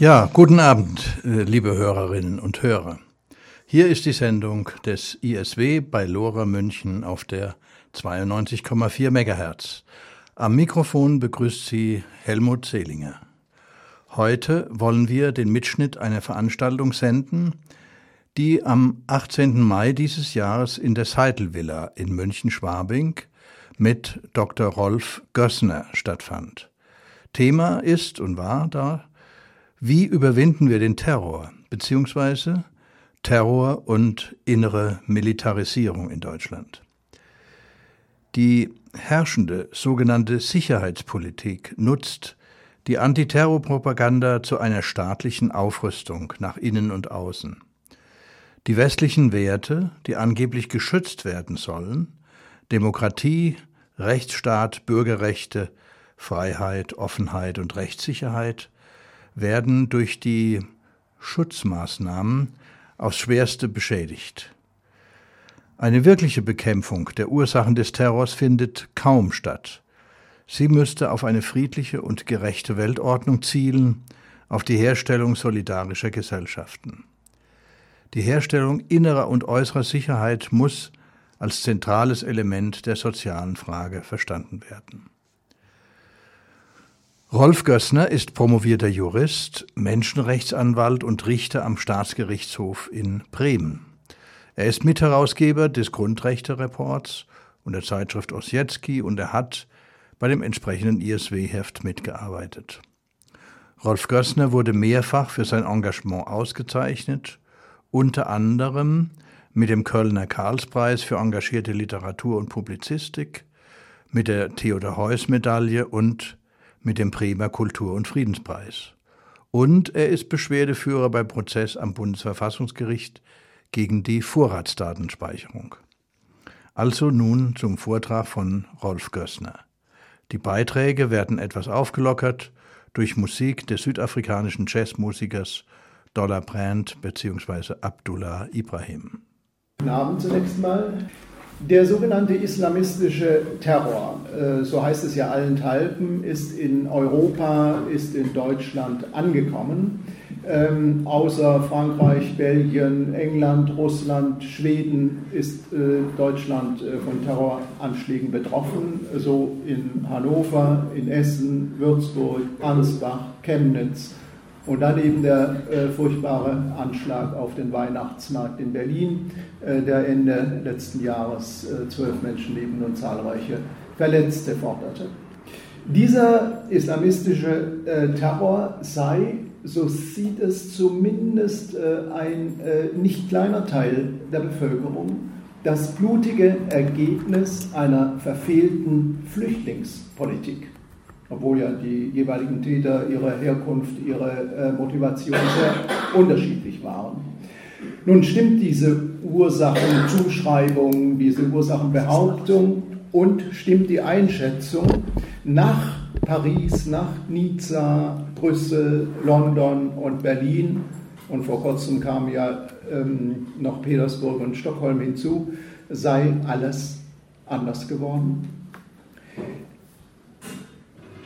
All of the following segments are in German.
Ja, guten Abend, äh, liebe Hörerinnen und Hörer. Hier ist die Sendung des ISW bei Lora München auf der 92,4 MHz. Am Mikrofon begrüßt Sie Helmut Selinger. Heute wollen wir den Mitschnitt einer Veranstaltung senden, die am 18. Mai dieses Jahres in der Seidel Villa in München-Schwabing mit Dr. Rolf Gössner stattfand. Thema ist und war da wie überwinden wir den Terror beziehungsweise Terror und innere Militarisierung in Deutschland? Die herrschende sogenannte Sicherheitspolitik nutzt die Antiterrorpropaganda zu einer staatlichen Aufrüstung nach innen und außen. Die westlichen Werte, die angeblich geschützt werden sollen, Demokratie, Rechtsstaat, Bürgerrechte, Freiheit, Offenheit und Rechtssicherheit, werden durch die Schutzmaßnahmen aufs schwerste beschädigt. Eine wirkliche Bekämpfung der Ursachen des Terrors findet kaum statt. Sie müsste auf eine friedliche und gerechte Weltordnung zielen, auf die Herstellung solidarischer Gesellschaften. Die Herstellung innerer und äußerer Sicherheit muss als zentrales Element der sozialen Frage verstanden werden. Rolf Gössner ist promovierter Jurist, Menschenrechtsanwalt und Richter am Staatsgerichtshof in Bremen. Er ist Mitherausgeber des Grundrechte-Reports und der Zeitschrift Ossietzky und er hat bei dem entsprechenden ISW-Heft mitgearbeitet. Rolf Gössner wurde mehrfach für sein Engagement ausgezeichnet, unter anderem mit dem Kölner Karlspreis für engagierte Literatur und Publizistik, mit der Theodor Heuss Medaille und mit dem Bremer Kultur- und Friedenspreis. Und er ist Beschwerdeführer beim Prozess am Bundesverfassungsgericht gegen die Vorratsdatenspeicherung. Also nun zum Vortrag von Rolf Gössner. Die Beiträge werden etwas aufgelockert durch Musik des südafrikanischen Jazzmusikers Dollar Brand bzw. Abdullah Ibrahim. Guten Abend zunächst mal. Der sogenannte islamistische Terror, äh, so heißt es ja allenthalben, ist in Europa, ist in Deutschland angekommen. Ähm, außer Frankreich, Belgien, England, Russland, Schweden ist äh, Deutschland äh, von Terroranschlägen betroffen, so in Hannover, in Essen, Würzburg, Ansbach, Chemnitz, und dann eben der äh, furchtbare Anschlag auf den Weihnachtsmarkt in Berlin, äh, der Ende letzten Jahres äh, zwölf Menschenleben und zahlreiche Verletzte forderte. Dieser islamistische äh, Terror sei, so sieht es zumindest äh, ein äh, nicht kleiner Teil der Bevölkerung, das blutige Ergebnis einer verfehlten Flüchtlingspolitik obwohl ja die jeweiligen Täter ihre Herkunft, ihre äh, Motivation sehr unterschiedlich waren. Nun stimmt diese Ursachenzuschreibung, diese Ursachenbehauptung und stimmt die Einschätzung nach Paris, nach Nizza, Brüssel, London und Berlin und vor kurzem kamen ja ähm, noch Petersburg und Stockholm hinzu, sei alles anders geworden.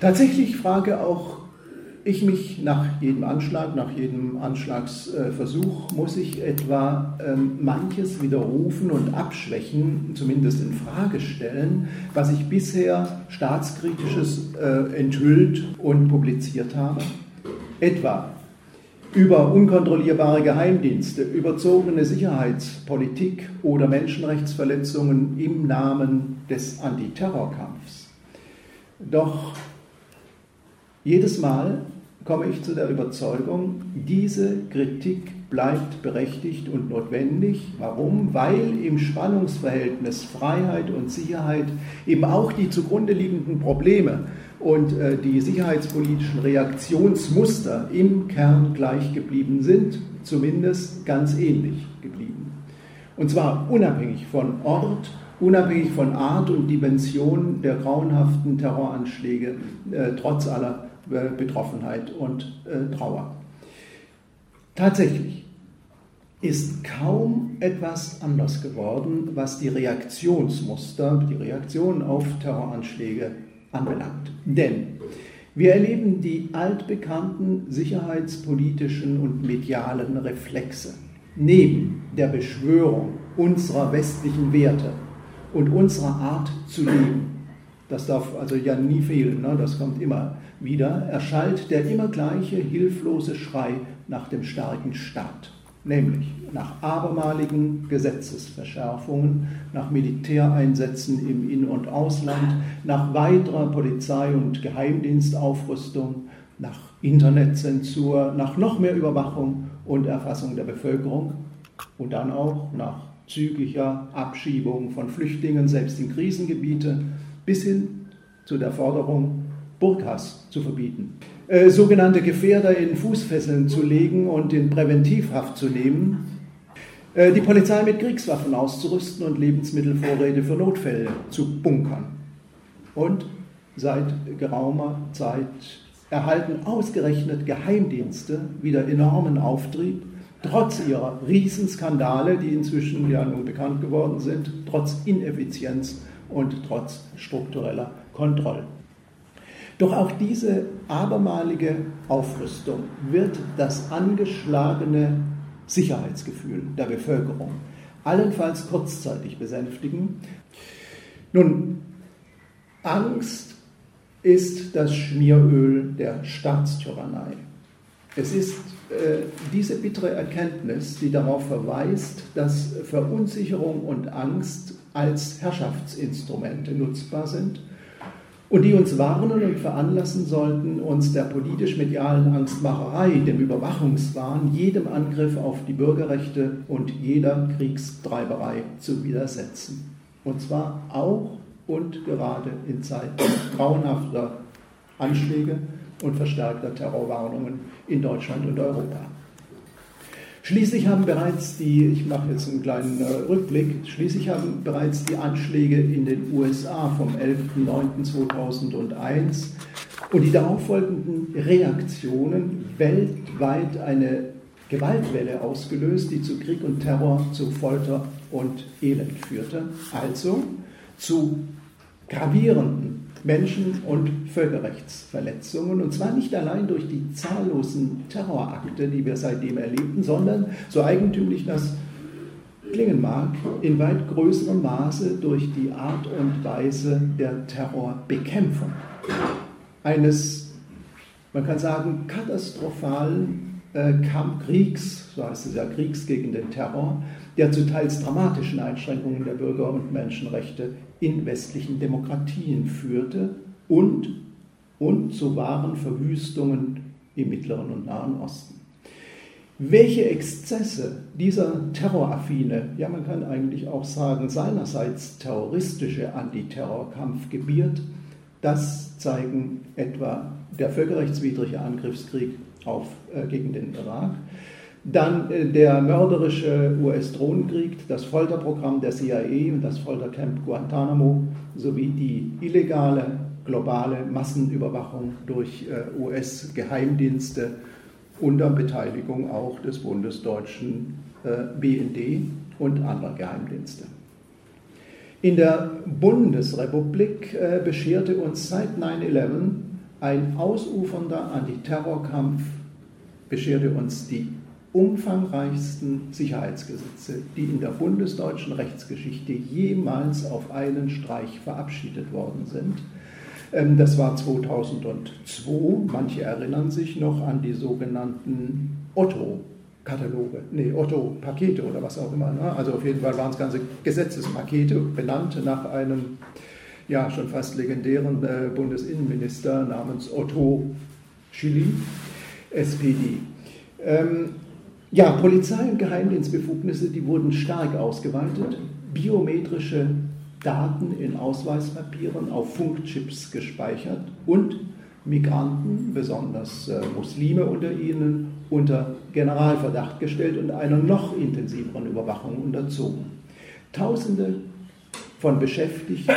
Tatsächlich frage auch ich mich nach jedem Anschlag, nach jedem Anschlagsversuch, muss ich etwa ähm, manches widerrufen und abschwächen, zumindest in Frage stellen, was ich bisher staatskritisches äh, enthüllt und publiziert habe? Etwa über unkontrollierbare Geheimdienste, überzogene Sicherheitspolitik oder Menschenrechtsverletzungen im Namen des Antiterrorkampfs. Doch jedes Mal komme ich zu der Überzeugung, diese Kritik bleibt berechtigt und notwendig. Warum? Weil im Spannungsverhältnis Freiheit und Sicherheit eben auch die zugrunde liegenden Probleme und äh, die sicherheitspolitischen Reaktionsmuster im Kern gleich geblieben sind, zumindest ganz ähnlich geblieben. Und zwar unabhängig von Ort, unabhängig von Art und Dimension der grauenhaften Terroranschläge, äh, trotz aller Betroffenheit und äh, Trauer. Tatsächlich ist kaum etwas anders geworden, was die Reaktionsmuster, die Reaktionen auf Terroranschläge anbelangt. Denn Wir erleben die altbekannten sicherheitspolitischen und medialen Reflexe. Neben der Beschwörung unserer westlichen Werte und unserer Art zu leben, das darf also ja nie fehlen, ne? das kommt immer wieder, erschallt der immer gleiche hilflose Schrei nach dem starken Staat nämlich nach abermaligen Gesetzesverschärfungen, nach Militäreinsätzen im In- und Ausland, nach weiterer Polizei- und Geheimdienstaufrüstung, nach Internetzensur, nach noch mehr Überwachung und Erfassung der Bevölkerung und dann auch nach zügiger Abschiebung von Flüchtlingen, selbst in Krisengebiete, bis hin zu der Forderung, Burkas zu verbieten. Äh, sogenannte Gefährder in Fußfesseln zu legen und in Präventivhaft zu nehmen, äh, die Polizei mit Kriegswaffen auszurüsten und Lebensmittelvorräte für Notfälle zu bunkern. Und seit geraumer Zeit erhalten ausgerechnet Geheimdienste wieder enormen Auftrieb, trotz ihrer Riesenskandale, die inzwischen ja nun bekannt geworden sind, trotz Ineffizienz und trotz struktureller Kontrollen. Doch auch diese abermalige Aufrüstung wird das angeschlagene Sicherheitsgefühl der Bevölkerung allenfalls kurzzeitig besänftigen. Nun, Angst ist das Schmieröl der Staatstyrannei. Es ist diese bittere Erkenntnis, die darauf verweist, dass Verunsicherung und Angst als Herrschaftsinstrumente nutzbar sind und die uns warnen und veranlassen sollten, uns der politisch-medialen Angstmacherei, dem Überwachungswahn, jedem Angriff auf die Bürgerrechte und jeder Kriegstreiberei zu widersetzen. Und zwar auch und gerade in Zeiten grauenhafter Anschläge und verstärkter Terrorwarnungen in Deutschland und Europa. Schließlich haben bereits die, ich mache jetzt einen kleinen äh, Rückblick, schließlich haben bereits die Anschläge in den USA vom 11.09.2001 und die darauffolgenden Reaktionen weltweit eine Gewaltwelle ausgelöst, die zu Krieg und Terror, zu Folter und Elend führte, also zu gravierenden Menschen- und Völkerrechtsverletzungen. Und zwar nicht allein durch die zahllosen Terrorakte, die wir seitdem erlebten, sondern, so eigentümlich das klingen mag, in weit größerem Maße durch die Art und Weise der Terrorbekämpfung. Eines, man kann sagen, katastrophalen äh, Kampfkriegs, so heißt es ja, Kriegs gegen den Terror, der zu teils dramatischen Einschränkungen der Bürger- und Menschenrechte in westlichen Demokratien führte und, und zu wahren Verwüstungen im Mittleren und Nahen Osten. Welche Exzesse dieser terroraffine, ja man kann eigentlich auch sagen seinerseits terroristische Antiterrorkampf gebiert, das zeigen etwa der völkerrechtswidrige Angriffskrieg auf, äh, gegen den Irak, dann äh, der mörderische US-Drohnenkrieg, das Folterprogramm der CIA und das Foltercamp Guantanamo sowie die illegale globale Massenüberwachung durch äh, US-Geheimdienste unter Beteiligung auch des bundesdeutschen äh, BND und anderer Geheimdienste. In der Bundesrepublik bescherte uns seit 9-11 ein ausufernder Antiterrorkampf, bescherte uns die umfangreichsten Sicherheitsgesetze, die in der bundesdeutschen Rechtsgeschichte jemals auf einen Streich verabschiedet worden sind. Ähm, das war 2002. Manche erinnern sich noch an die sogenannten Otto-Kataloge, nee, Otto-Pakete oder was auch immer. Ne? Also auf jeden Fall waren es ganze Gesetzespakete, benannt nach einem ja schon fast legendären äh, Bundesinnenminister namens Otto Schilly, SPD. Ähm, ja, Polizei- und Geheimdienstbefugnisse, die wurden stark ausgeweitet. Biometrische Daten in Ausweispapieren auf Funkchips gespeichert und Migranten, besonders äh, Muslime unter ihnen, unter Generalverdacht gestellt und einer noch intensiveren Überwachung unterzogen. Tausende von Beschäftigten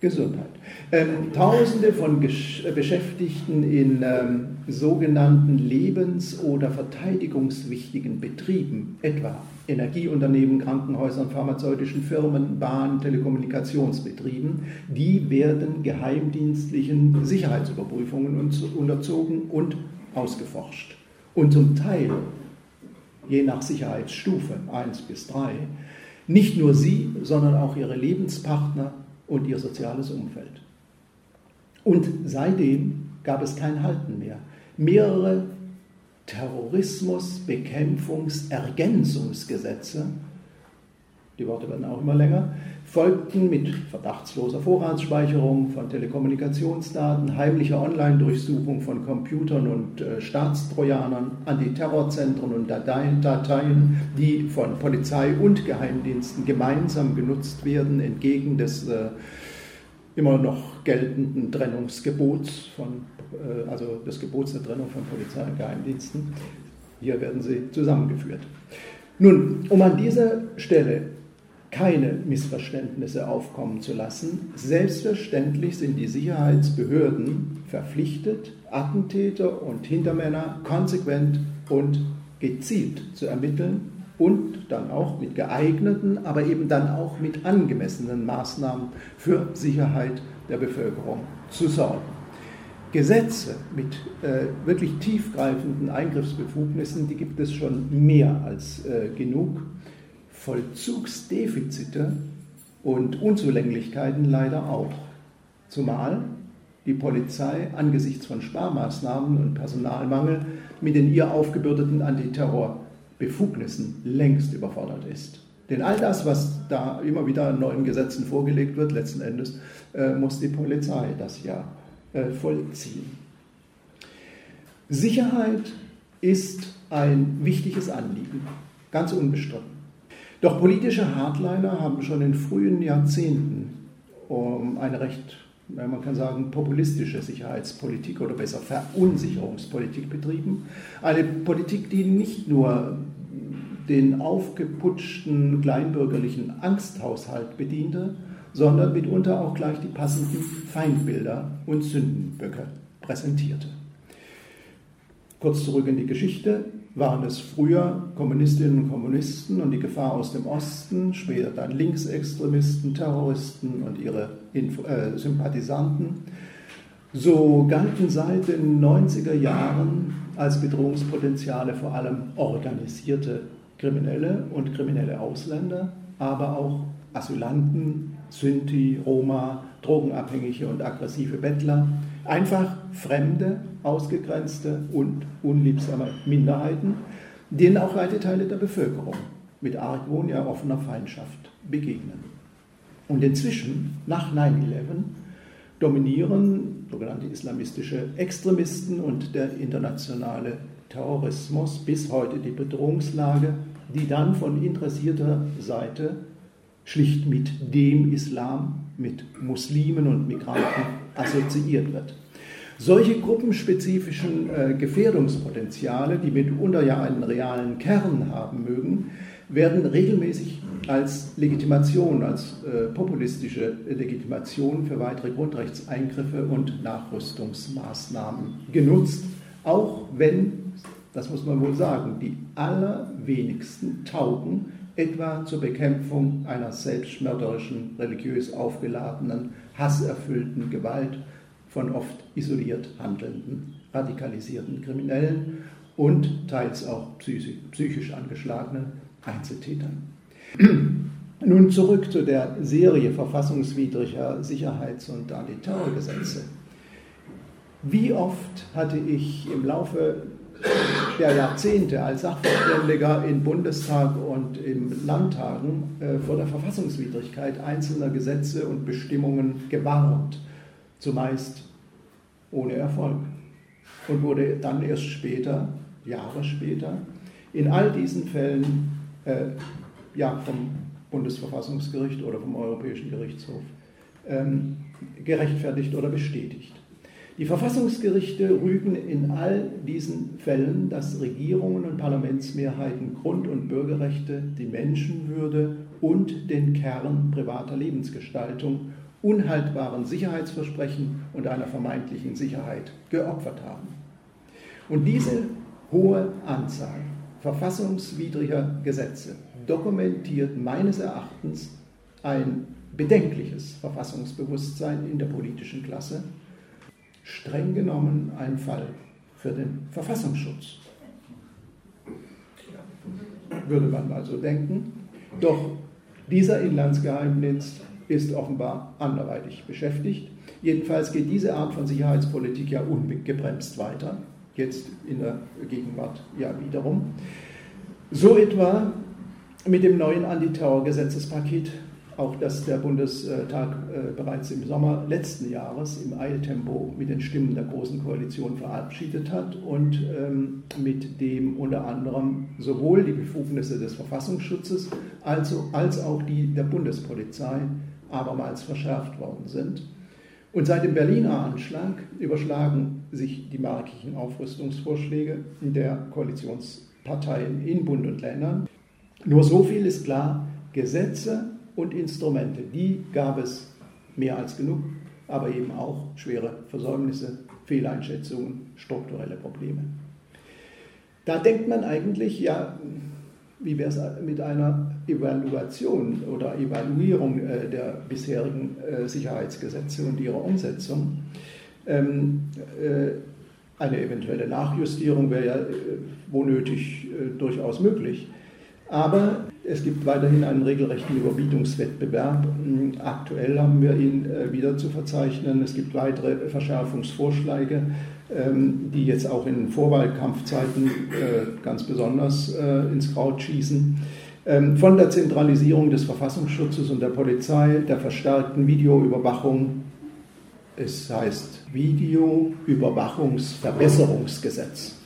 Gesundheit. Ähm, Tausende von Gesch äh, Beschäftigten in ähm, sogenannten lebens- oder verteidigungswichtigen Betrieben, etwa Energieunternehmen, Krankenhäusern, pharmazeutischen Firmen, Bahn, Telekommunikationsbetrieben, die werden geheimdienstlichen Sicherheitsüberprüfungen unterzogen und ausgeforscht. Und zum Teil, je nach Sicherheitsstufe 1 bis 3, nicht nur sie, sondern auch ihre Lebenspartner und ihr soziales Umfeld. Und seitdem gab es kein Halten mehr. Mehrere Terrorismusbekämpfungsergänzungsgesetze, die Worte werden auch immer länger, folgten mit verdachtsloser Vorratsspeicherung von Telekommunikationsdaten, heimlicher Online-Durchsuchung von Computern und äh, Staatstrojanern, Antiterrorzentren und Dateien, Dateien, die von Polizei und Geheimdiensten gemeinsam genutzt werden, entgegen des äh, immer noch geltenden Trennungsgebots von, äh, also des Gebots der Trennung von Polizei und Geheimdiensten. Hier werden sie zusammengeführt. Nun, um an dieser Stelle keine Missverständnisse aufkommen zu lassen. Selbstverständlich sind die Sicherheitsbehörden verpflichtet, Attentäter und Hintermänner konsequent und gezielt zu ermitteln und dann auch mit geeigneten, aber eben dann auch mit angemessenen Maßnahmen für Sicherheit der Bevölkerung zu sorgen. Gesetze mit äh, wirklich tiefgreifenden Eingriffsbefugnissen, die gibt es schon mehr als äh, genug. Vollzugsdefizite und Unzulänglichkeiten leider auch. Zumal die Polizei angesichts von Sparmaßnahmen und Personalmangel mit den ihr aufgebürdeten Antiterrorbefugnissen längst überfordert ist. Denn all das, was da immer wieder an neuen Gesetzen vorgelegt wird, letzten Endes äh, muss die Polizei das ja äh, vollziehen. Sicherheit ist ein wichtiges Anliegen, ganz unbestritten. Doch politische Hardliner haben schon in frühen Jahrzehnten um eine recht, man kann sagen, populistische Sicherheitspolitik oder besser Verunsicherungspolitik betrieben. Eine Politik, die nicht nur den aufgeputschten kleinbürgerlichen Angsthaushalt bediente, sondern mitunter auch gleich die passenden Feindbilder und Sündenböcke präsentierte. Kurz zurück in die Geschichte waren es früher Kommunistinnen und Kommunisten und die Gefahr aus dem Osten, später dann Linksextremisten, Terroristen und ihre Info äh, Sympathisanten. So galten seit den 90er Jahren als Bedrohungspotenziale vor allem organisierte Kriminelle und kriminelle Ausländer, aber auch Asylanten, Sinti, Roma, Drogenabhängige und aggressive Bettler, einfach fremde, ausgegrenzte und unliebsame Minderheiten, denen auch weite Teile der Bevölkerung mit Argwohn, ja offener Feindschaft begegnen. Und inzwischen, nach 9-11, dominieren sogenannte islamistische Extremisten und der internationale Terrorismus bis heute die Bedrohungslage, die dann von interessierter Seite schlicht mit dem Islam, mit Muslimen und Migranten assoziiert wird. Solche gruppenspezifischen äh, Gefährdungspotenziale, die mitunter ja einen realen Kern haben mögen, werden regelmäßig als Legitimation, als äh, populistische Legitimation für weitere Grundrechtseingriffe und Nachrüstungsmaßnahmen genutzt, auch wenn, das muss man wohl sagen, die allerwenigsten taugen etwa zur Bekämpfung einer selbstmörderischen, religiös aufgeladenen, hasserfüllten Gewalt von oft isoliert handelnden, radikalisierten Kriminellen und teils auch psychisch angeschlagenen Einzeltätern. Nun zurück zu der Serie verfassungswidriger Sicherheits- und Antiterrorgesetze. Wie oft hatte ich im Laufe der Jahrzehnte als Sachverständiger in Bundestag und in Landtagen äh, vor der Verfassungswidrigkeit einzelner Gesetze und Bestimmungen gewarnt zumeist ohne Erfolg. Und wurde dann erst später, Jahre später, in all diesen Fällen äh, ja, vom Bundesverfassungsgericht oder vom Europäischen Gerichtshof ähm, gerechtfertigt oder bestätigt. Die Verfassungsgerichte rügen in all diesen Fällen, dass Regierungen und Parlamentsmehrheiten Grund- und Bürgerrechte, die Menschenwürde und den Kern privater Lebensgestaltung unhaltbaren Sicherheitsversprechen und einer vermeintlichen Sicherheit geopfert haben. Und diese hohe Anzahl verfassungswidriger Gesetze dokumentiert meines Erachtens ein bedenkliches Verfassungsbewusstsein in der politischen Klasse, streng genommen ein Fall für den Verfassungsschutz. Würde man also denken. Doch dieser Inlandsgeheimdienst ist offenbar anderweitig beschäftigt. Jedenfalls geht diese Art von Sicherheitspolitik ja ungebremst weiter, jetzt in der Gegenwart ja wiederum. So etwa mit dem neuen Antiterrorgesetzespaket auch das der Bundestag äh, bereits im Sommer letzten Jahres im Eiltempo mit den Stimmen der Großen Koalition verabschiedet hat und ähm, mit dem unter anderem sowohl die Befugnisse des Verfassungsschutzes als, als auch die der Bundespolizei abermals verschärft worden sind. Und seit dem Berliner Anschlag überschlagen sich die markigen Aufrüstungsvorschläge der Koalitionsparteien in Bund und Ländern. Nur so viel ist klar, Gesetze und Instrumente. Die gab es mehr als genug, aber eben auch schwere Versäumnisse, Fehleinschätzungen, strukturelle Probleme. Da denkt man eigentlich, ja, wie wäre es mit einer Evaluation oder Evaluierung äh, der bisherigen äh, Sicherheitsgesetze und ihrer Umsetzung? Ähm, äh, eine eventuelle Nachjustierung wäre ja wo nötig durchaus möglich. Aber es gibt weiterhin einen regelrechten Überbietungswettbewerb. Aktuell haben wir ihn wieder zu verzeichnen. Es gibt weitere Verschärfungsvorschläge, ähm, die jetzt auch in Vorwahlkampfzeiten ganz besonders ins Kraut schießen. Ähm, von der Zentralisierung des Verfassungsschutzes und der Polizei, der verstärkten Videoüberwachung, es heißt Videoüberwachungsverbesserungsgesetz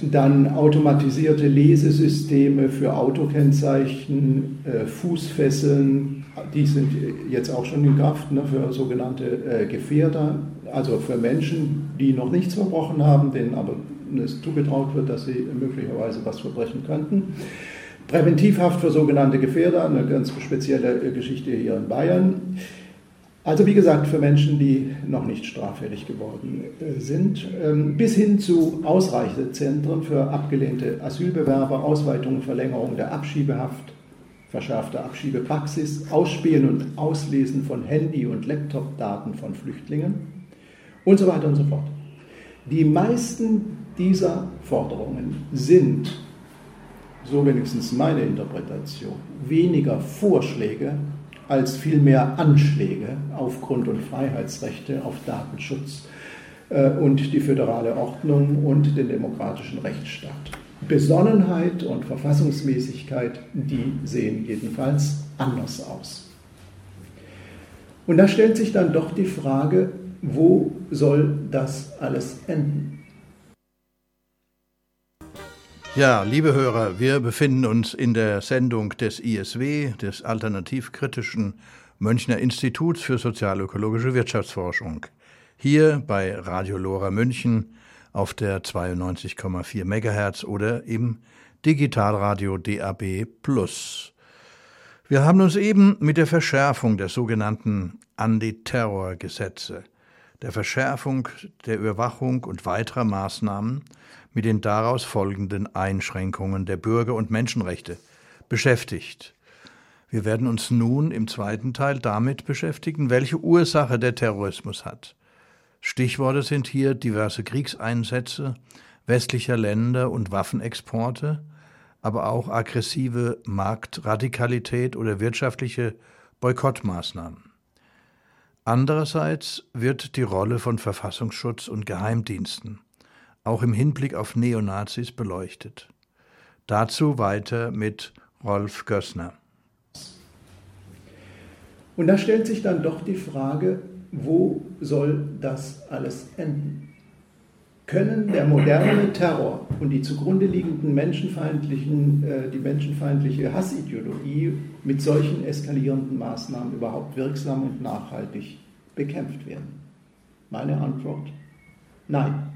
dann automatisierte Lesesysteme für Autokennzeichen, äh, Fußfesseln, die sind jetzt auch schon in Kraft ne, für sogenannte äh, Gefährder, also für Menschen, die noch nichts verbrochen haben, denen aber es zugetraut wird, dass sie möglicherweise was verbrechen könnten. Präventivhaft für sogenannte Gefährder, eine ganz spezielle äh, Geschichte hier in Bayern. Also wie gesagt, für Menschen, die noch nicht straffällig geworden äh, sind, ähm, bis hin zu Ausreisezentren für abgelehnte Asylbewerber, Ausweitung, Verlängerung der Abschiebehaft, verschärfte Abschiebepraxis, Ausspähen und Auslesen von Handy- und Laptop-Daten von Flüchtlingen und so weiter und so fort. Die meisten dieser Forderungen sind, so wenigstens meine Interpretation, weniger Vorschläge als vielmehr Anschläge auf Grund- und Freiheitsrechte, auf Datenschutz äh, und die föderale Ordnung und den demokratischen Rechtsstaat. Besonnenheit und Verfassungsmäßigkeit, die sehen jedenfalls anders aus. Und da stellt sich dann doch die Frage, wo soll das alles enden? Ja, liebe Hörer, wir befinden uns in der Sendung des ISW, des Alternativkritischen Münchner Instituts für sozialökologische Wirtschaftsforschung. Hier bei Radio Lora München auf der 92,4 MHz oder im Digitalradio DAB+. Wir haben uns eben mit der Verschärfung der sogenannten Antiterrorgesetze, der Verschärfung der Überwachung und weiterer Maßnahmen mit den daraus folgenden Einschränkungen der Bürger- und Menschenrechte beschäftigt. Wir werden uns nun im zweiten Teil damit beschäftigen, welche Ursache der Terrorismus hat. Stichworte sind hier diverse Kriegseinsätze westlicher Länder und Waffenexporte, aber auch aggressive Marktradikalität oder wirtschaftliche Boykottmaßnahmen. Andererseits wird die Rolle von Verfassungsschutz und Geheimdiensten auch im Hinblick auf Neonazis beleuchtet. Dazu weiter mit Rolf Gössner. Und da stellt sich dann doch die Frage, wo soll das alles enden? Können der moderne Terror und die zugrunde liegenden menschenfeindlichen, äh, die menschenfeindliche Hassideologie mit solchen eskalierenden Maßnahmen überhaupt wirksam und nachhaltig bekämpft werden? Meine Antwort, nein.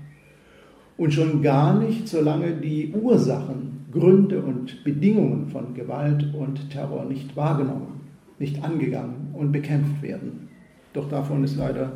Und schon gar nicht, solange die Ursachen, Gründe und Bedingungen von Gewalt und Terror nicht wahrgenommen, nicht angegangen und bekämpft werden. Doch davon ist leider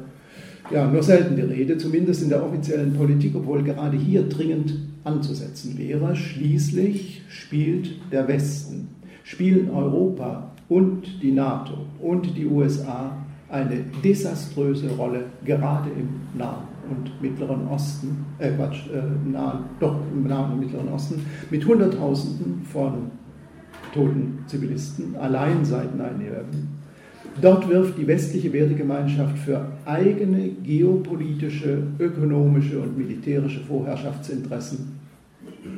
ja, nur selten die Rede, zumindest in der offiziellen Politik, obwohl gerade hier dringend anzusetzen wäre. Schließlich spielt der Westen, spielen Europa und die NATO und die USA eine desaströse Rolle, gerade im Nahen und Mittleren Osten, äh Quatsch, äh, nahen, doch im Nahen und Mittleren Osten, mit Hunderttausenden von toten Zivilisten, allein seit 9-11. Dort wirft die westliche Wertegemeinschaft für eigene geopolitische, ökonomische und militärische Vorherrschaftsinteressen,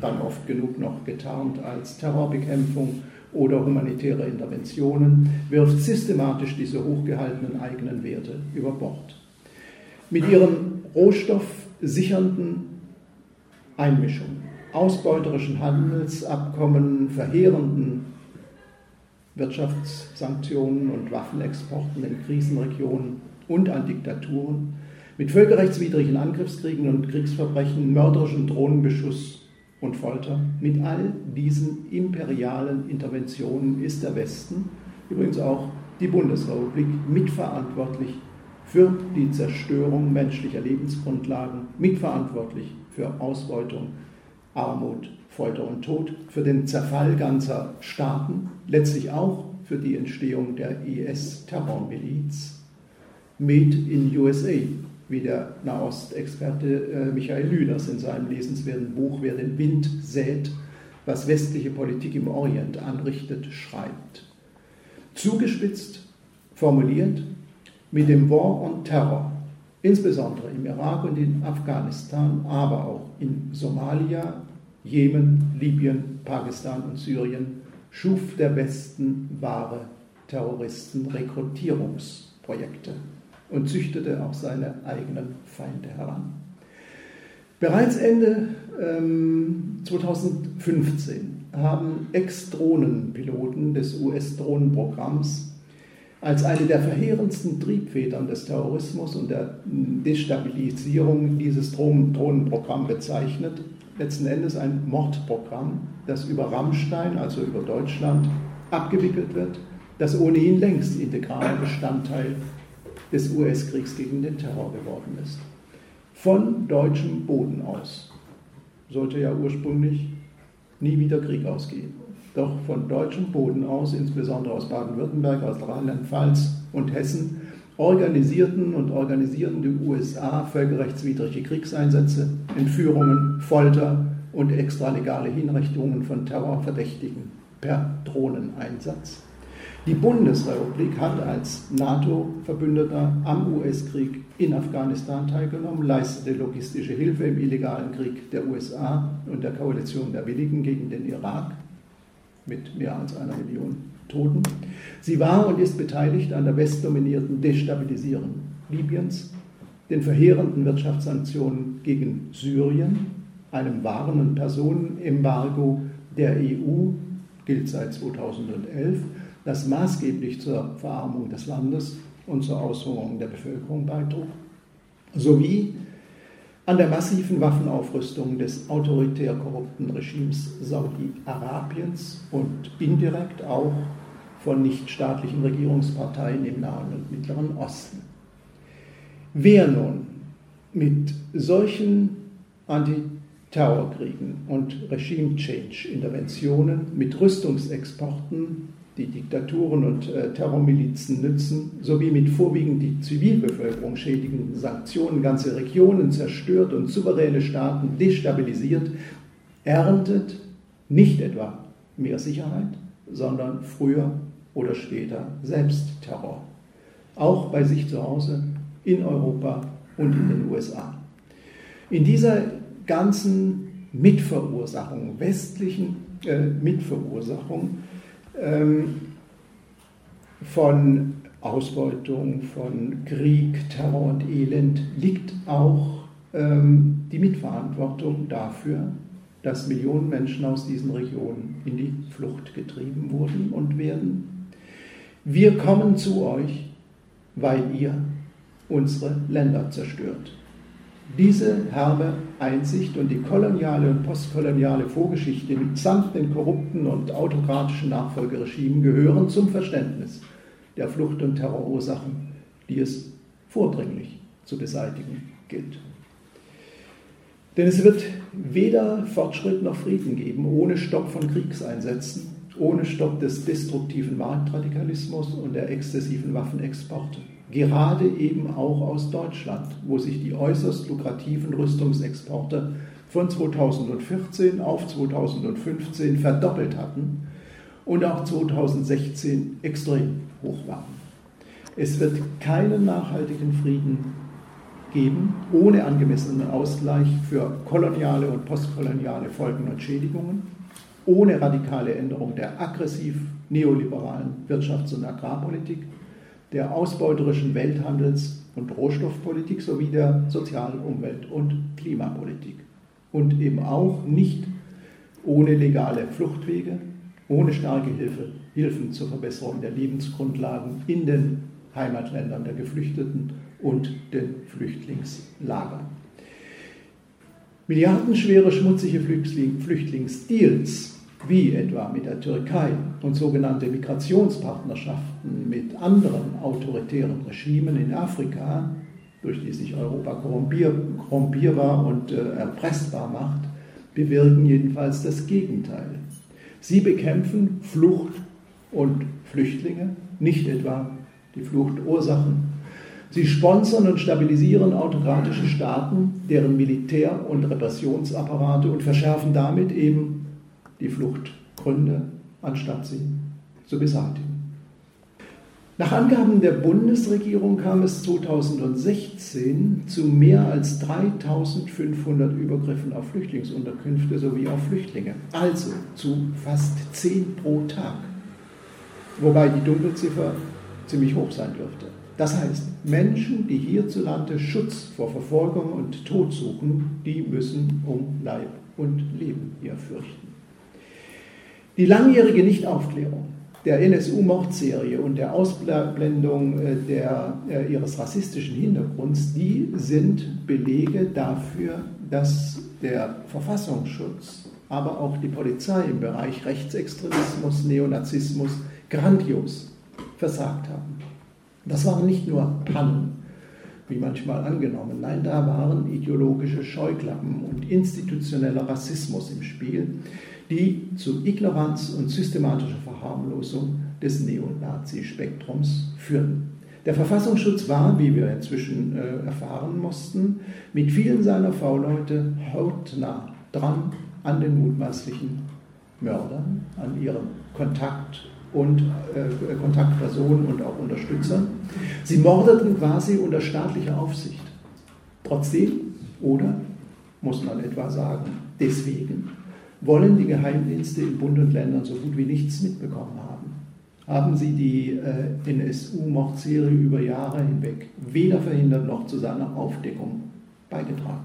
dann oft genug noch getarnt als Terrorbekämpfung oder humanitäre Interventionen, wirft systematisch diese hochgehaltenen eigenen Werte über Bord. Mit ihren rohstoffsichernden Einmischungen, ausbeuterischen Handelsabkommen, verheerenden Wirtschaftssanktionen und Waffenexporten in Krisenregionen und an Diktaturen, mit völkerrechtswidrigen Angriffskriegen und Kriegsverbrechen, mörderischem Drohnenbeschuss und Folter. Mit all diesen imperialen Interventionen ist der Westen, übrigens auch die Bundesrepublik, mitverantwortlich für die Zerstörung menschlicher Lebensgrundlagen, mitverantwortlich für Ausbeutung, Armut, Folter und Tod, für den Zerfall ganzer Staaten, letztlich auch für die Entstehung der IS-Terrormiliz. Made in USA, wie der Nahostexperte äh, Michael Lüders in seinem lesenswerten Buch Wer den Wind sät, was westliche Politik im Orient anrichtet, schreibt. Zugespitzt, formuliert, mit dem War on Terror, insbesondere im Irak und in Afghanistan, aber auch in Somalia, Jemen, Libyen, Pakistan und Syrien, schuf der Westen wahre Terroristenrekrutierungsprojekte und züchtete auch seine eigenen Feinde heran. Bereits Ende ähm, 2015 haben Ex-Drohnenpiloten des US-Drohnenprogramms als eine der verheerendsten Triebfedern des Terrorismus und der Destabilisierung dieses Drohnenprogramm bezeichnet. Letzten Endes ein Mordprogramm, das über Rammstein, also über Deutschland, abgewickelt wird, das ohnehin längst integraler Bestandteil des US-Kriegs gegen den Terror geworden ist. Von deutschem Boden aus sollte ja ursprünglich nie wieder Krieg ausgehen. Doch von deutschem Boden aus, insbesondere aus Baden-Württemberg, aus Rheinland-Pfalz und Hessen, organisierten und organisierten die USA völkerrechtswidrige Kriegseinsätze, Entführungen, Folter und extralegale Hinrichtungen von Terrorverdächtigen per Drohneneinsatz. Die Bundesrepublik hat als NATO-Verbündeter am US-Krieg in Afghanistan teilgenommen, leistete logistische Hilfe im illegalen Krieg der USA und der Koalition der Willigen gegen den Irak mit mehr als einer Million Toten. Sie war und ist beteiligt an der westdominierten Destabilisierung Libyens, den verheerenden Wirtschaftssanktionen gegen Syrien, einem wahren Personenembargo der EU, gilt seit 2011 das maßgeblich zur Verarmung des Landes und zur Aushungerung der Bevölkerung beitrug, sowie an der massiven Waffenaufrüstung des autoritär korrupten Regimes Saudi-Arabiens und indirekt auch von nichtstaatlichen Regierungsparteien im Nahen und Mittleren Osten. Wer nun mit solchen Antiterrorkriegen und Regime-Change-Interventionen, mit Rüstungsexporten die Diktaturen und äh, Terrormilizen nützen, sowie mit vorwiegend die Zivilbevölkerung schädigenden Sanktionen ganze Regionen zerstört und souveräne Staaten destabilisiert, erntet nicht etwa mehr Sicherheit, sondern früher oder später selbst Terror. Auch bei sich zu Hause, in Europa und in den USA. In dieser ganzen Mitverursachung, westlichen äh, Mitverursachung, von Ausbeutung, von Krieg, Terror und Elend liegt auch ähm, die Mitverantwortung dafür, dass Millionen Menschen aus diesen Regionen in die Flucht getrieben wurden und werden. Wir kommen zu euch, weil ihr unsere Länder zerstört. Diese herbe Einsicht und die koloniale und postkoloniale Vorgeschichte mitsamt den korrupten und autokratischen Nachfolgeregimen gehören zum Verständnis der Flucht- und Terrorursachen, die es vordringlich zu beseitigen gilt. Denn es wird weder Fortschritt noch Frieden geben ohne Stopp von Kriegseinsätzen, ohne Stopp des destruktiven Marktradikalismus und der exzessiven Waffenexporte. Gerade eben auch aus Deutschland, wo sich die äußerst lukrativen Rüstungsexporte von 2014 auf 2015 verdoppelt hatten und auch 2016 extrem hoch waren. Es wird keinen nachhaltigen Frieden geben, ohne angemessenen Ausgleich für koloniale und postkoloniale Folgen und Schädigungen, ohne radikale Änderung der aggressiv neoliberalen Wirtschafts- und Agrarpolitik, der ausbeuterischen Welthandels- und Rohstoffpolitik sowie der Sozial-, Umwelt- und Klimapolitik. Und eben auch nicht ohne legale Fluchtwege, ohne starke Hilfe, Hilfen zur Verbesserung der Lebensgrundlagen in den Heimatländern der Geflüchteten und den Flüchtlingslagern. Milliardenschwere schmutzige Flüchtlingsdeals, wie etwa mit der Türkei und sogenannte Migrationspartnerschaften mit anderen autoritären Regimen in Afrika, durch die sich Europa korrumpierbar und äh, erpressbar macht, bewirken jedenfalls das Gegenteil. Sie bekämpfen Flucht und Flüchtlinge, nicht etwa die Fluchtursachen Sie sponsern und stabilisieren autokratische Staaten, deren Militär- und Repressionsapparate und verschärfen damit eben die Fluchtgründe, anstatt sie zu beseitigen. Nach Angaben der Bundesregierung kam es 2016 zu mehr als 3500 Übergriffen auf Flüchtlingsunterkünfte sowie auf Flüchtlinge, also zu fast 10 pro Tag, wobei die Dunkelziffer ziemlich hoch sein dürfte. Das heißt, Menschen, die hierzulande Schutz vor Verfolgung und Tod suchen, die müssen um Leib und Leben hier fürchten. Die langjährige Nichtaufklärung der NSU-Mordserie und der Ausblendung äh, der, äh, ihres rassistischen Hintergrunds, die sind Belege dafür, dass der Verfassungsschutz, aber auch die Polizei im Bereich Rechtsextremismus, Neonazismus grandios versagt haben. Das waren nicht nur Pannen, wie manchmal angenommen. Nein, da waren ideologische Scheuklappen und institutioneller Rassismus im Spiel, die zu Ignoranz und systematischer Verharmlosung des Neonazi-Spektrums führten. Der Verfassungsschutz war, wie wir inzwischen äh, erfahren mussten, mit vielen seiner V-Leute hautnah dran an den mutmaßlichen Mördern, an ihrem Kontakt und äh, Kontaktpersonen und auch Unterstützern. Sie mordeten quasi unter staatlicher Aufsicht. Trotzdem, oder muss man etwa sagen, deswegen wollen die Geheimdienste in Bund und Ländern so gut wie nichts mitbekommen haben. Haben sie die äh, NSU-Mordserie über Jahre hinweg weder verhindert noch zu seiner Aufdeckung beigetragen.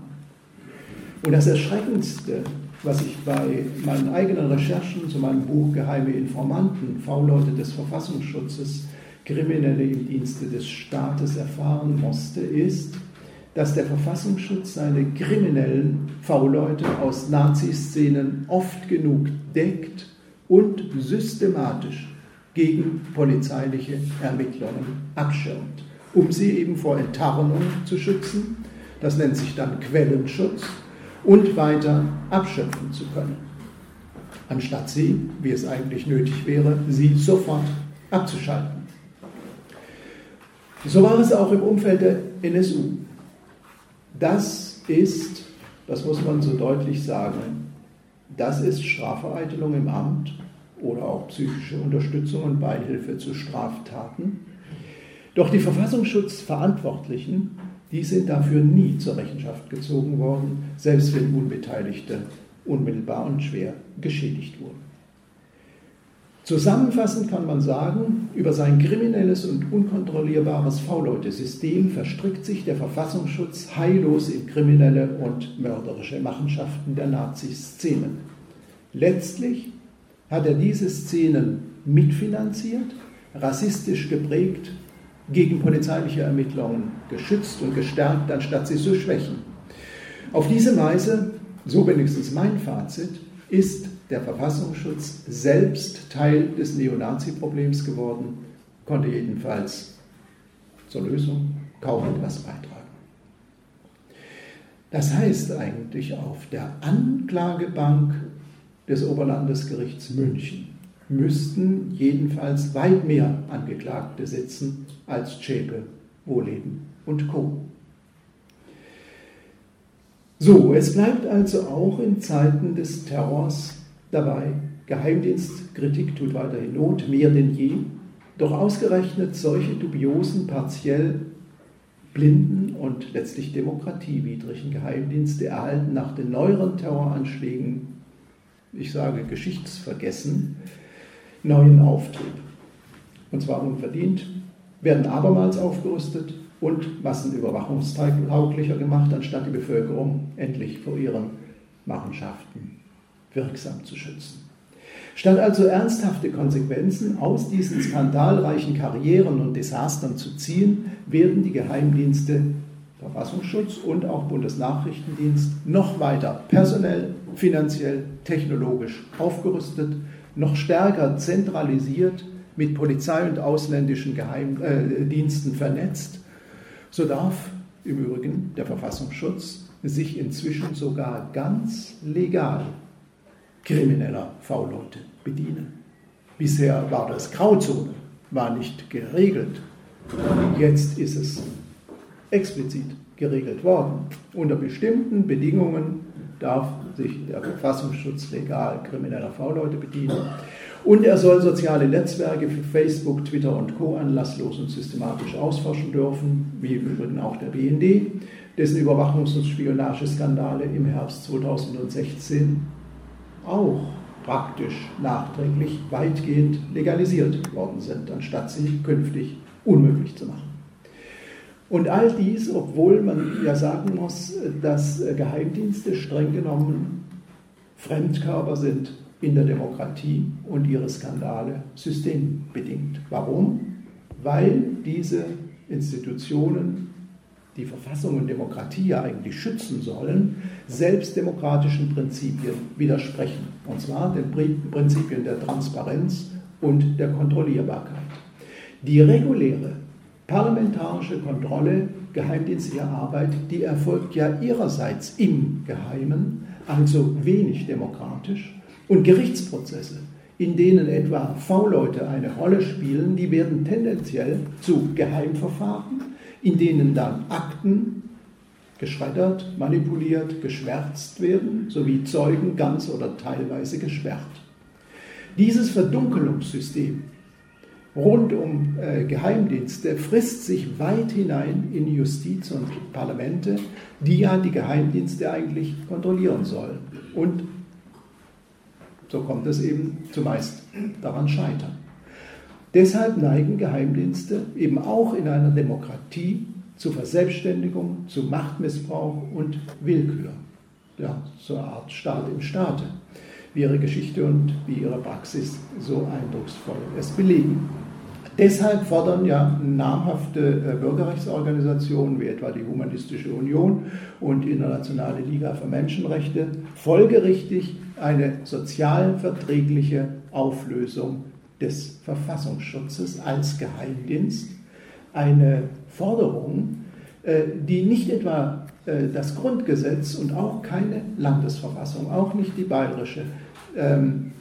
Und das Erschreckendste was ich bei meinen eigenen Recherchen zu meinem Buch Geheime Informanten, V-Leute des Verfassungsschutzes, Kriminelle im Dienste des Staates erfahren musste, ist, dass der Verfassungsschutz seine kriminellen V-Leute aus Nazi-Szenen oft genug deckt und systematisch gegen polizeiliche Ermittlungen abschirmt, um sie eben vor Enttarnung zu schützen. Das nennt sich dann Quellenschutz und weiter abschöpfen zu können, anstatt sie, wie es eigentlich nötig wäre, sie sofort abzuschalten. So war es auch im Umfeld der NSU. Das ist, das muss man so deutlich sagen, das ist Strafvereitelung im Amt oder auch psychische Unterstützung und Beihilfe zu Straftaten. Doch die Verfassungsschutzverantwortlichen die sind dafür nie zur Rechenschaft gezogen worden, selbst wenn Unbeteiligte unmittelbar und schwer geschädigt wurden. Zusammenfassend kann man sagen, über sein kriminelles und unkontrollierbares V-Leute-System verstrickt sich der Verfassungsschutz heillos in kriminelle und mörderische Machenschaften der Nazi-Szenen. Letztlich hat er diese Szenen mitfinanziert, rassistisch geprägt gegen polizeiliche Ermittlungen geschützt und gestärkt, anstatt sie zu schwächen. Auf diese Weise, so wenigstens mein Fazit, ist der Verfassungsschutz selbst Teil des Neonazi-Problems geworden, konnte jedenfalls zur Lösung kaum etwas beitragen. Das heißt eigentlich auf der Anklagebank des Oberlandesgerichts München müssten jedenfalls weit mehr Angeklagte sitzen als Zschäpe, Wohleben und Co. So, es bleibt also auch in Zeiten des Terrors dabei. Geheimdienstkritik tut weiterhin Not, mehr denn je. Doch ausgerechnet solche dubiosen, partiell blinden und letztlich demokratiewidrigen Geheimdienste erhalten nach den neueren Terroranschlägen, ich sage geschichtsvergessen, neuen Auftrieb. Und zwar unverdient, werden abermals aufgerüstet, und massenüberwachungstauglicher gemacht, anstatt die Bevölkerung endlich vor ihren Machenschaften wirksam zu schützen. Statt also ernsthafte Konsequenzen aus diesen skandalreichen Karrieren und Desastern zu ziehen, werden die Geheimdienste Verfassungsschutz und auch Bundesnachrichtendienst noch weiter personell, finanziell, technologisch aufgerüstet, noch stärker zentralisiert, mit Polizei und ausländischen Geheimdiensten äh, vernetzt so darf im Übrigen der Verfassungsschutz sich inzwischen sogar ganz legal krimineller V-Leute bedienen. Bisher war das Grauzone, war nicht geregelt. Jetzt ist es explizit geregelt worden. Unter bestimmten Bedingungen darf sich der Verfassungsschutz legal krimineller V-Leute bedienen. Und er soll soziale Netzwerke für Facebook, Twitter und Co. anlasslos und systematisch ausforschen dürfen, wie im Übrigen auch der BND, dessen Überwachungs- und Spionageskandale im Herbst 2016 auch praktisch nachträglich weitgehend legalisiert worden sind, anstatt sie künftig unmöglich zu machen. Und all dies, obwohl man ja sagen muss, dass Geheimdienste streng genommen Fremdkörper sind in der Demokratie und ihre Skandale systembedingt. Warum? Weil diese Institutionen, die Verfassung und Demokratie ja eigentlich schützen sollen, selbst demokratischen Prinzipien widersprechen. Und zwar den Prinzipien der Transparenz und der Kontrollierbarkeit. Die reguläre parlamentarische Kontrolle geheimdienstlicher Arbeit, die erfolgt ja ihrerseits im Geheimen, also wenig demokratisch und Gerichtsprozesse, in denen etwa V-Leute eine Rolle spielen, die werden tendenziell zu Geheimverfahren, in denen dann Akten geschreddert, manipuliert, geschwärzt werden, sowie Zeugen ganz oder teilweise gesperrt. Dieses Verdunkelungssystem rund um äh, Geheimdienste frisst sich weit hinein in Justiz und Parlamente, die ja die Geheimdienste eigentlich kontrollieren sollen. Und so kommt es eben zumeist daran scheitern. Deshalb neigen Geheimdienste eben auch in einer Demokratie zu Verselbstständigung, zu Machtmissbrauch und Willkür. Ja, zur Art Staat im Staate, wie ihre Geschichte und wie ihre Praxis so eindrucksvoll es belegen. Deshalb fordern ja namhafte äh, Bürgerrechtsorganisationen wie etwa die Humanistische Union und die Internationale Liga für Menschenrechte folgerichtig eine sozialverträgliche Auflösung des Verfassungsschutzes als Geheimdienst. Eine Forderung, äh, die nicht etwa äh, das Grundgesetz und auch keine Landesverfassung, auch nicht die bayerische, ähm,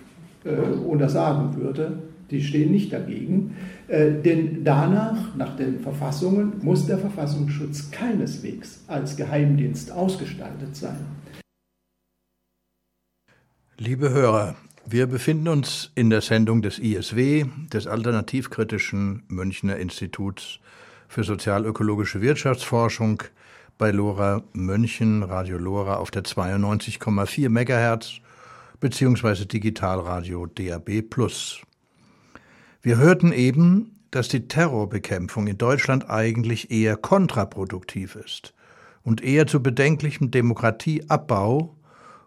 untersagen würde, die stehen nicht dagegen, äh, denn danach, nach den Verfassungen, muss der Verfassungsschutz keineswegs als Geheimdienst ausgestaltet sein. Liebe Hörer, wir befinden uns in der Sendung des ISW, des Alternativkritischen Münchner Instituts für sozialökologische Wirtschaftsforschung bei LoRa München, Radio LoRa auf der 92,4 MHz beziehungsweise Digitalradio DAB+. Wir hörten eben, dass die Terrorbekämpfung in Deutschland eigentlich eher kontraproduktiv ist und eher zu bedenklichem Demokratieabbau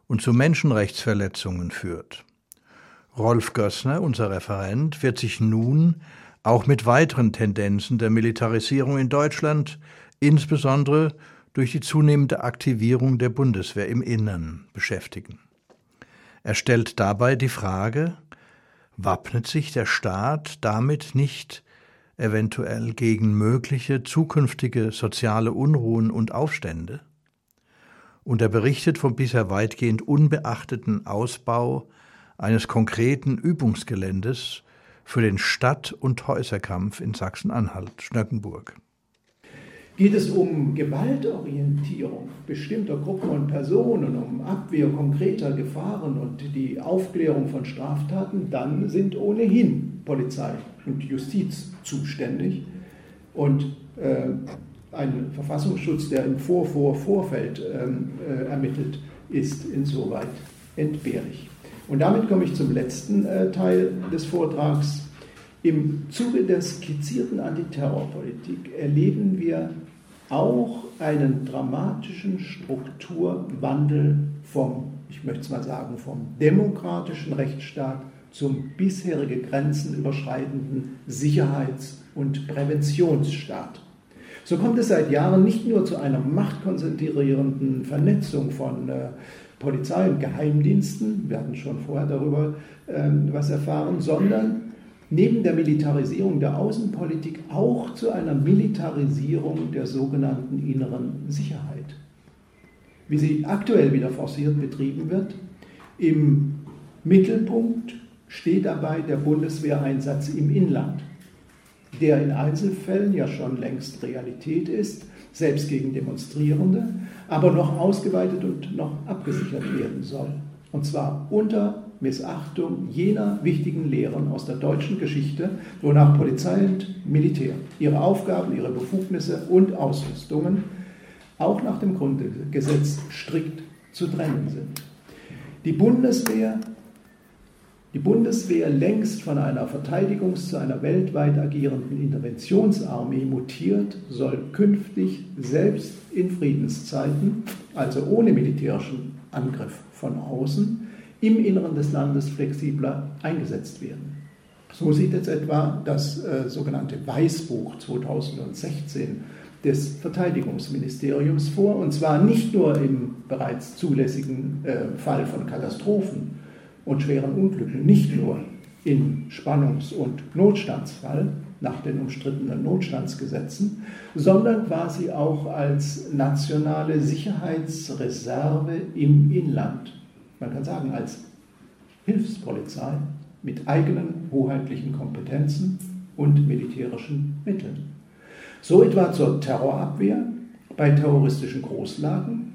und zu Menschenrechtsverletzungen führt. Rolf Gössner, unser Referent, wird sich nun auch mit weiteren Tendenzen der Militarisierung in Deutschland, insbesondere durch die zunehmende Aktivierung der Bundeswehr im Innern, beschäftigen. Er stellt dabei die Frage, wappnet sich der Staat damit nicht eventuell gegen mögliche zukünftige soziale Unruhen und Aufstände? Und er berichtet vom bisher weitgehend unbeachteten Ausbau eines konkreten Übungsgeländes für den Stadt- und Häuserkampf in Sachsen-Anhalt, Schnöckenburg. Geht es um Gewaltorientierung bestimmter Gruppen und Personen, um Abwehr konkreter Gefahren und die Aufklärung von Straftaten, dann sind ohnehin Polizei und Justiz zuständig und äh, ein Verfassungsschutz, der im Vor-Vor-Vorfeld ähm, äh, ermittelt, ist insoweit entbehrlich. Und damit komme ich zum letzten äh, Teil des Vortrags. Im Zuge der skizzierten Antiterrorpolitik erleben wir auch einen dramatischen Strukturwandel vom, ich möchte es mal sagen, vom demokratischen Rechtsstaat zum bisherige Grenzen überschreitenden Sicherheits- und Präventionsstaat. So kommt es seit Jahren nicht nur zu einer machtkonzentrierenden Vernetzung von äh, Polizei und Geheimdiensten, wir hatten schon vorher darüber äh, was erfahren, sondern neben der Militarisierung der Außenpolitik auch zu einer Militarisierung der sogenannten inneren Sicherheit. Wie sie aktuell wieder forciert betrieben wird, im Mittelpunkt steht dabei der Bundeswehreinsatz im Inland, der in Einzelfällen ja schon längst Realität ist, selbst gegen Demonstrierende, aber noch ausgeweitet und noch abgesichert werden soll. Und zwar unter Missachtung jener wichtigen Lehren aus der deutschen Geschichte, wonach Polizei und Militär ihre Aufgaben, ihre Befugnisse und Ausrüstungen auch nach dem Grundgesetz strikt zu trennen sind. Die Bundeswehr, die Bundeswehr längst von einer Verteidigungs- zu einer weltweit agierenden Interventionsarmee mutiert, soll künftig selbst in Friedenszeiten, also ohne militärischen Angriff von außen, im Inneren des Landes flexibler eingesetzt werden. So sieht jetzt etwa das äh, sogenannte Weißbuch 2016 des Verteidigungsministeriums vor, und zwar nicht nur im bereits zulässigen äh, Fall von Katastrophen und schweren Unglücken, nicht nur im Spannungs- und Notstandsfall nach den umstrittenen Notstandsgesetzen, sondern quasi auch als nationale Sicherheitsreserve im Inland man kann sagen, als Hilfspolizei mit eigenen hoheitlichen Kompetenzen und militärischen Mitteln. So etwa zur Terrorabwehr bei terroristischen Großlagen,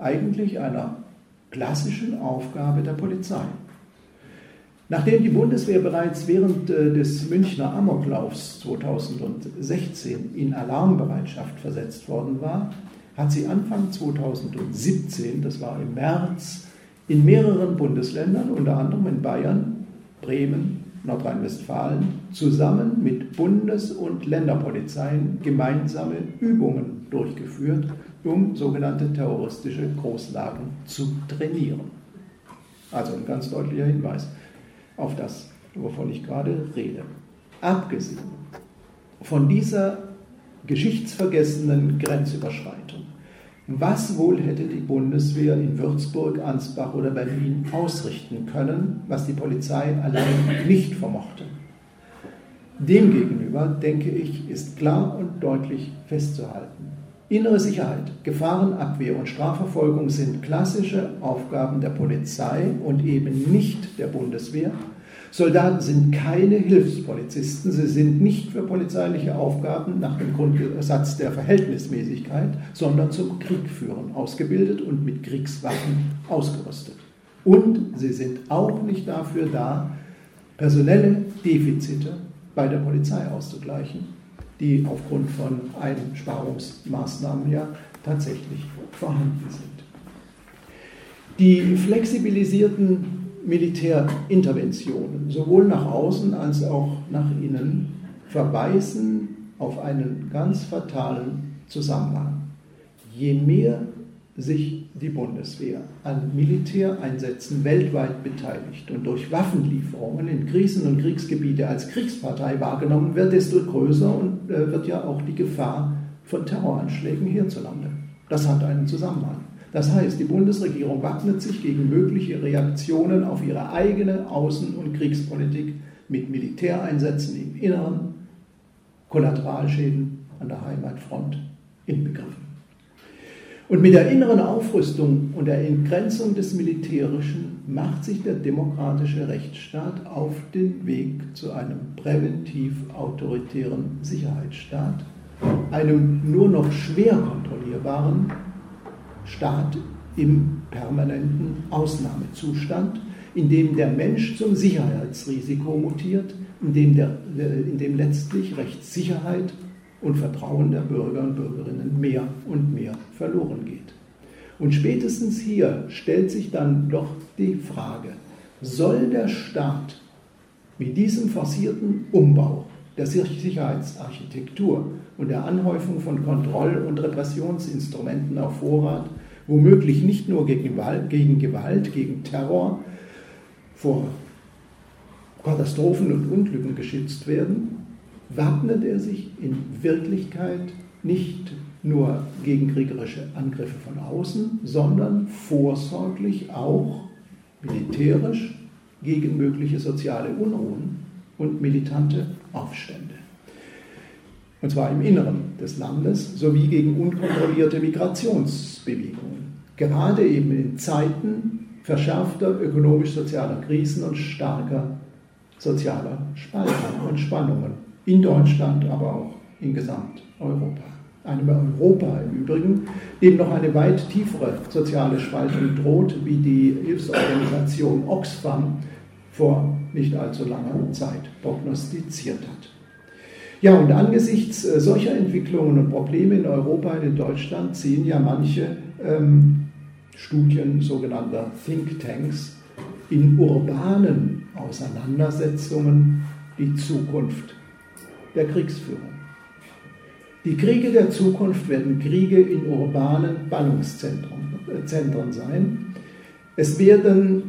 eigentlich einer klassischen Aufgabe der Polizei. Nachdem die Bundeswehr bereits während äh, des Münchner Amoklaufs 2016 in Alarmbereitschaft versetzt worden war, hat sie Anfang 2017, das war im März, in mehreren Bundesländern, unter anderem in Bayern, Bremen, Nordrhein-Westfalen, zusammen mit Bundes- und Länderpolizeien gemeinsame Übungen durchgeführt, um sogenannte terroristische Großlagen zu trainieren. Also ein ganz deutlicher Hinweis auf das, wovon ich gerade rede. Abgesehen von dieser geschichtsvergessenen Grenzüberschreitung was wohl hätte die Bundeswehr in Würzburg, Ansbach oder Berlin ausrichten können, was die Polizei allein nicht vermochte? Demgegenüber, denke ich, ist klar und deutlich festzuhalten. Innere Sicherheit, Gefahrenabwehr und Strafverfolgung sind klassische Aufgaben der Polizei und eben nicht der Bundeswehr, Soldaten sind keine Hilfspolizisten, sie sind nicht für polizeiliche Aufgaben nach dem Grundsatz der Verhältnismäßigkeit, sondern zum Kriegführen ausgebildet und mit Kriegswaffen ausgerüstet. Und sie sind auch nicht dafür da, personelle Defizite bei der Polizei auszugleichen, die aufgrund von Einsparungsmaßnahmen ja tatsächlich vorhanden sind. Die flexibilisierten Militärinterventionen, sowohl nach außen als auch nach innen, verweisen auf einen ganz fatalen Zusammenhang. Je mehr sich die Bundeswehr an Militäreinsätzen weltweit beteiligt und durch Waffenlieferungen in Krisen- und Kriegsgebiete als Kriegspartei wahrgenommen wird, desto größer und, äh, wird ja auch die Gefahr von Terroranschlägen hierzulande. Das hat einen Zusammenhang. Das heißt, die Bundesregierung wappnet sich gegen mögliche Reaktionen auf ihre eigene Außen- und Kriegspolitik mit Militäreinsätzen im Inneren Kollateralschäden an der Heimatfront inbegriffen. Und mit der inneren Aufrüstung und der Entgrenzung des Militärischen macht sich der demokratische Rechtsstaat auf den Weg zu einem präventiv autoritären Sicherheitsstaat, einem nur noch schwer kontrollierbaren Staat im permanenten Ausnahmezustand, in dem der Mensch zum Sicherheitsrisiko mutiert, in dem, der, in dem letztlich Rechtssicherheit und Vertrauen der Bürger und Bürgerinnen mehr und mehr verloren geht. Und spätestens hier stellt sich dann doch die Frage, soll der Staat mit diesem forcierten Umbau der Sicherheitsarchitektur und der Anhäufung von Kontroll- und Repressionsinstrumenten auf Vorrat womöglich nicht nur gegen Gewalt, gegen, Gewalt, gegen Terror, vor Katastrophen und Unglücken geschützt werden, wappnet er sich in Wirklichkeit nicht nur gegen kriegerische Angriffe von außen, sondern vorsorglich auch militärisch gegen mögliche soziale Unruhen und militante Aufstände. Und zwar im Inneren des Landes sowie gegen unkontrollierte Migrationsbewegungen. Gerade eben in Zeiten verschärfter ökonomisch-sozialer Krisen und starker sozialer Spaltung und Spannungen in Deutschland, aber auch in Gesamteuropa. Einem Europa im Übrigen, dem noch eine weit tiefere soziale Spaltung droht, wie die Hilfsorganisation Oxfam vor nicht allzu langer Zeit prognostiziert hat. Ja, und angesichts äh, solcher Entwicklungen und Probleme in Europa und in Deutschland sehen ja manche ähm, Studien sogenannter Think Tanks in urbanen Auseinandersetzungen die Zukunft der Kriegsführung. Die Kriege der Zukunft werden Kriege in urbanen Ballungszentren äh, sein. Es werden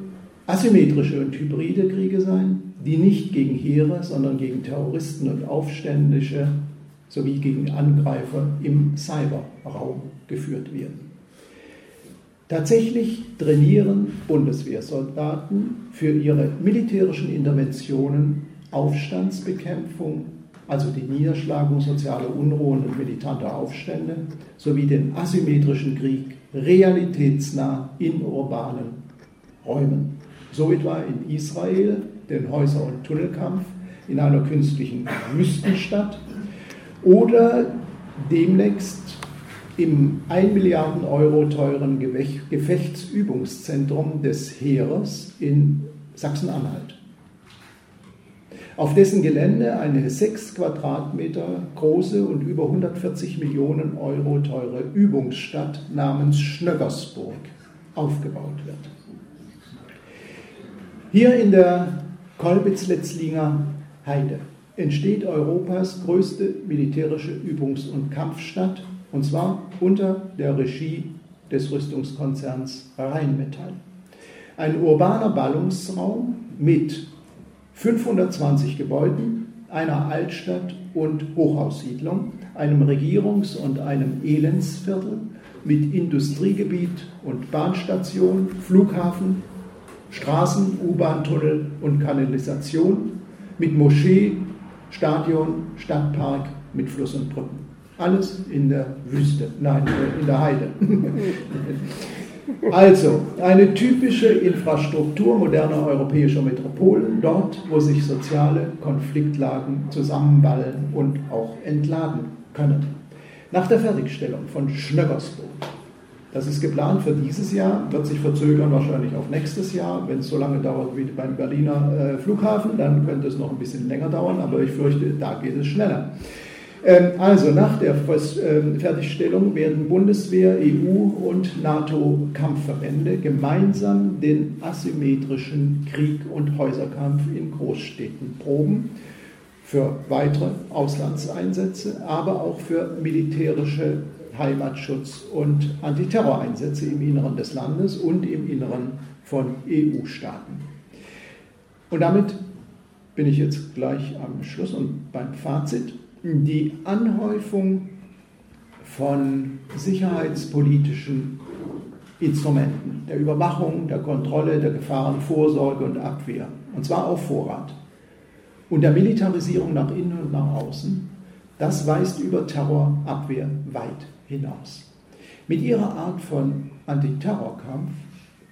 asymmetrische und hybride Kriege sein, die nicht gegen Heere, sondern gegen Terroristen und Aufständische sowie gegen Angreifer im Cyberraum geführt werden. Tatsächlich trainieren Bundeswehrsoldaten für ihre militärischen Interventionen Aufstandsbekämpfung, also die Niederschlagung sozialer Unruhen und militanter Aufstände, sowie den asymmetrischen Krieg realitätsnah in urbanen Räumen. So etwa in Israel den Häuser- und Tunnelkampf in einer künstlichen Wüstenstadt oder demnächst im 1 Milliarden Euro teuren Gefechtsübungszentrum des Heeres in Sachsen-Anhalt auf dessen Gelände eine 6 Quadratmeter große und über 140 Millionen Euro teure Übungsstadt namens Schnöggersburg aufgebaut wird. Hier in der Kolbitz-Letzlinger Heide entsteht Europas größte militärische Übungs- und Kampfstadt, und zwar unter der Regie des Rüstungskonzerns Rheinmetall. Ein urbaner Ballungsraum mit 520 Gebäuden, einer Altstadt- und Hochhaussiedlung, einem Regierungs- und einem Elendsviertel mit Industriegebiet und Bahnstation, Flughafen, Straßen, U-Bahn-Tunnel und Kanalisation, mit Moschee, Stadion, Stadtpark, mit Fluss und Brücken. Alles in der Wüste, nein, in der Heide. Also, eine typische Infrastruktur moderner europäischer Metropolen, dort, wo sich soziale Konfliktlagen zusammenballen und auch entladen können. Nach der Fertigstellung von Schnöggersburg, das ist geplant für dieses Jahr, wird sich verzögern wahrscheinlich auf nächstes Jahr. Wenn es so lange dauert wie beim Berliner äh, Flughafen, dann könnte es noch ein bisschen länger dauern, aber ich fürchte, da geht es schneller. Ähm, also nach der ähm, Fertigstellung werden Bundeswehr, EU und NATO-Kampfverbände gemeinsam den asymmetrischen Krieg und Häuserkampf in Großstädten proben für weitere Auslandseinsätze, aber auch für militärische Heimatschutz und Antiterroreinsätze im Inneren des Landes und im Inneren von EU-Staaten. Und damit bin ich jetzt gleich am Schluss und beim Fazit die Anhäufung von sicherheitspolitischen Instrumenten, der Überwachung, der Kontrolle, der Gefahrenvorsorge und Abwehr, und zwar auf Vorrat, und der Militarisierung nach innen und nach außen, Das weist über Terrorabwehr weit hinaus. Mit ihrer Art von Antiterrorkampf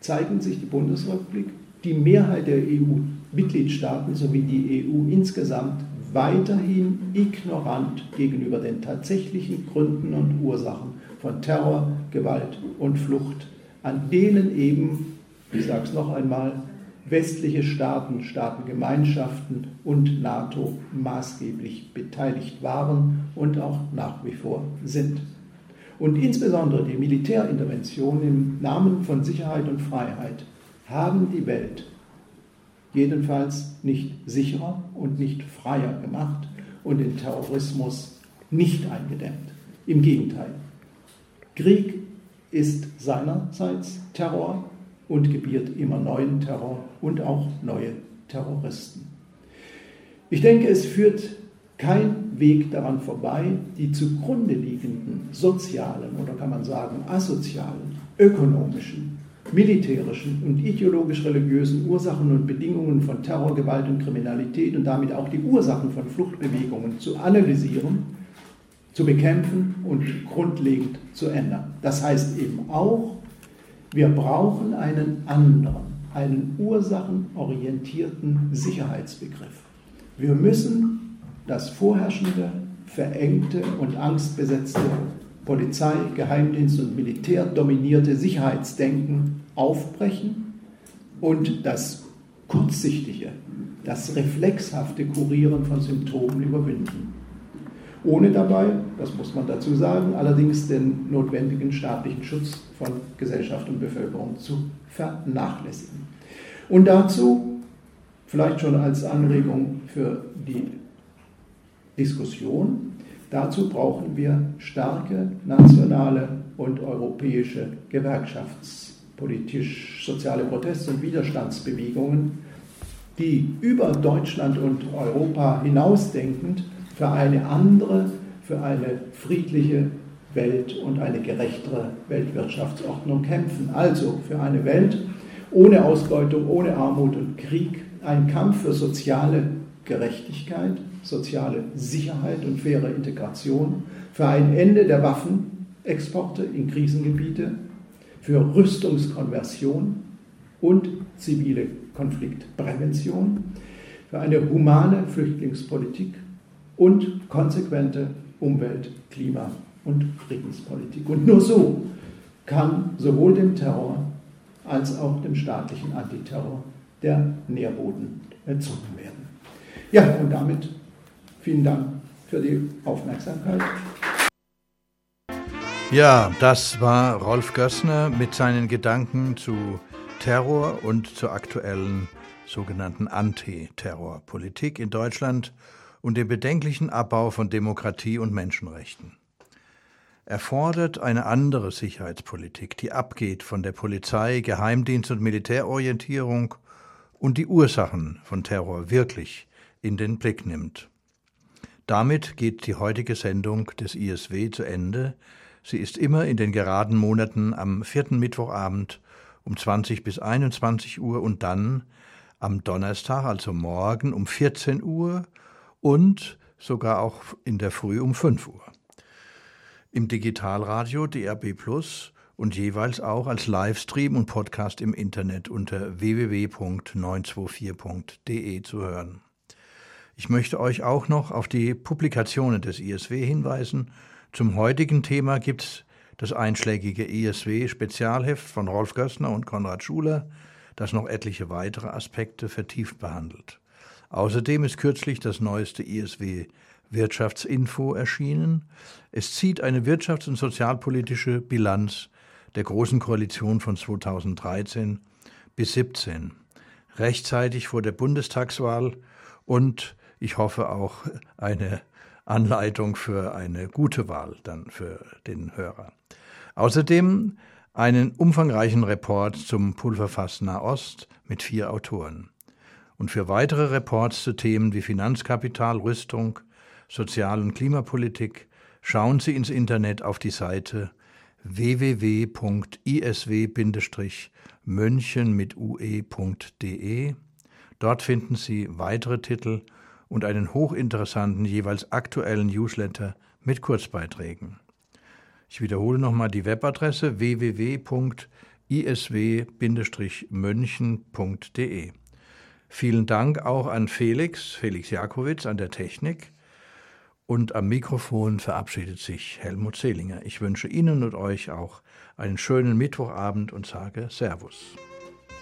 zeigen sich die Bundesrepublik, die Mehrheit der EU-Mitgliedstaaten sowie die EU insgesamt weiterhin ignorant gegenüber den tatsächlichen Gründen und Ursachen von Terror, Gewalt und Flucht, an denen eben, ich sage es noch einmal, westliche Staaten, Staatengemeinschaften und NATO maßgeblich beteiligt waren und auch nach wie vor sind. Und insbesondere die Militärinterventionen im Namen von Sicherheit und Freiheit haben die Welt jedenfalls nicht sicherer und nicht freier gemacht und den Terrorismus nicht eingedämmt. Im Gegenteil. Krieg ist seinerseits Terror und gebiert immer neuen Terror und auch neue Terroristen. Ich denke, es führt kein Weg daran vorbei, die zugrunde liegenden sozialen oder kann man sagen asozialen, ökonomischen, militärischen und ideologisch-religiösen Ursachen und Bedingungen von Terror, Gewalt und Kriminalität und damit auch die Ursachen von Fluchtbewegungen zu analysieren, zu bekämpfen und grundlegend zu ändern. Das heißt eben auch, wir brauchen einen anderen, einen ursachenorientierten Sicherheitsbegriff. Wir müssen das vorherrschende, verengte und angstbesetzte Polizei, Geheimdienst und Militär dominierte Sicherheitsdenken aufbrechen und das kurzsichtige, das reflexhafte Kurieren von Symptomen überwinden. Ohne dabei, das muss man dazu sagen, allerdings den notwendigen staatlichen Schutz von Gesellschaft und Bevölkerung zu vernachlässigen. Und dazu, vielleicht schon als Anregung für die Diskussion, dazu brauchen wir starke nationale und europäische gewerkschaftspolitisch soziale Protest- und Widerstandsbewegungen, die über Deutschland und Europa hinausdenkend für eine andere, für eine friedliche Welt und eine gerechtere Weltwirtschaftsordnung kämpfen. Also für eine Welt ohne Ausbeutung, ohne Armut und Krieg, ein Kampf für soziale Gerechtigkeit, soziale Sicherheit und faire Integration, für ein Ende der Waffenexporte in Krisengebiete, für Rüstungskonversion und zivile Konfliktprävention, für eine humane Flüchtlingspolitik und konsequente Umwelt-, Klima- und Friedenspolitik. Und nur so kann sowohl dem Terror als auch dem staatlichen Antiterror der Nährboden entzogen werden. Ja, und damit vielen Dank für die Aufmerksamkeit. Ja, das war Rolf Gössner mit seinen Gedanken zu Terror und zur aktuellen sogenannten Antiterrorpolitik in Deutschland und dem bedenklichen Abbau von Demokratie und Menschenrechten. Er fordert eine andere Sicherheitspolitik, die abgeht von der Polizei, Geheimdienst und Militärorientierung und die Ursachen von Terror wirklich in den Blick nimmt. Damit geht die heutige Sendung des ISW zu Ende. Sie ist immer in den geraden Monaten am vierten Mittwochabend um 20 bis 21 Uhr und dann am Donnerstag, also morgen um 14 Uhr und sogar auch in der Früh um 5 Uhr. Im Digitalradio DRB Plus und jeweils auch als Livestream und Podcast im Internet unter www.924.de zu hören. Ich möchte euch auch noch auf die Publikationen des ISW hinweisen. Zum heutigen Thema gibt es das einschlägige ISW-Spezialheft von Rolf Gössner und Konrad Schuler, das noch etliche weitere Aspekte vertieft behandelt. Außerdem ist kürzlich das neueste ISW Wirtschaftsinfo erschienen. Es zieht eine wirtschafts- und sozialpolitische Bilanz der Großen Koalition von 2013 bis 17, rechtzeitig vor der Bundestagswahl und ich hoffe auch eine Anleitung für eine gute Wahl dann für den Hörer. Außerdem einen umfangreichen Report zum Pulverfass Nahost mit vier Autoren und für weitere Reports zu Themen wie Finanzkapital, Rüstung, Sozial- und Klimapolitik schauen Sie ins Internet auf die Seite www.isw-münchen mit ue.de. Dort finden Sie weitere Titel und einen hochinteressanten, jeweils aktuellen Newsletter mit Kurzbeiträgen. Ich wiederhole nochmal die Webadresse www.isw-mönchen.de. Vielen Dank auch an Felix, Felix Jakowitz an der Technik. Und am Mikrofon verabschiedet sich Helmut Zehlinger. Ich wünsche Ihnen und euch auch einen schönen Mittwochabend und sage Servus.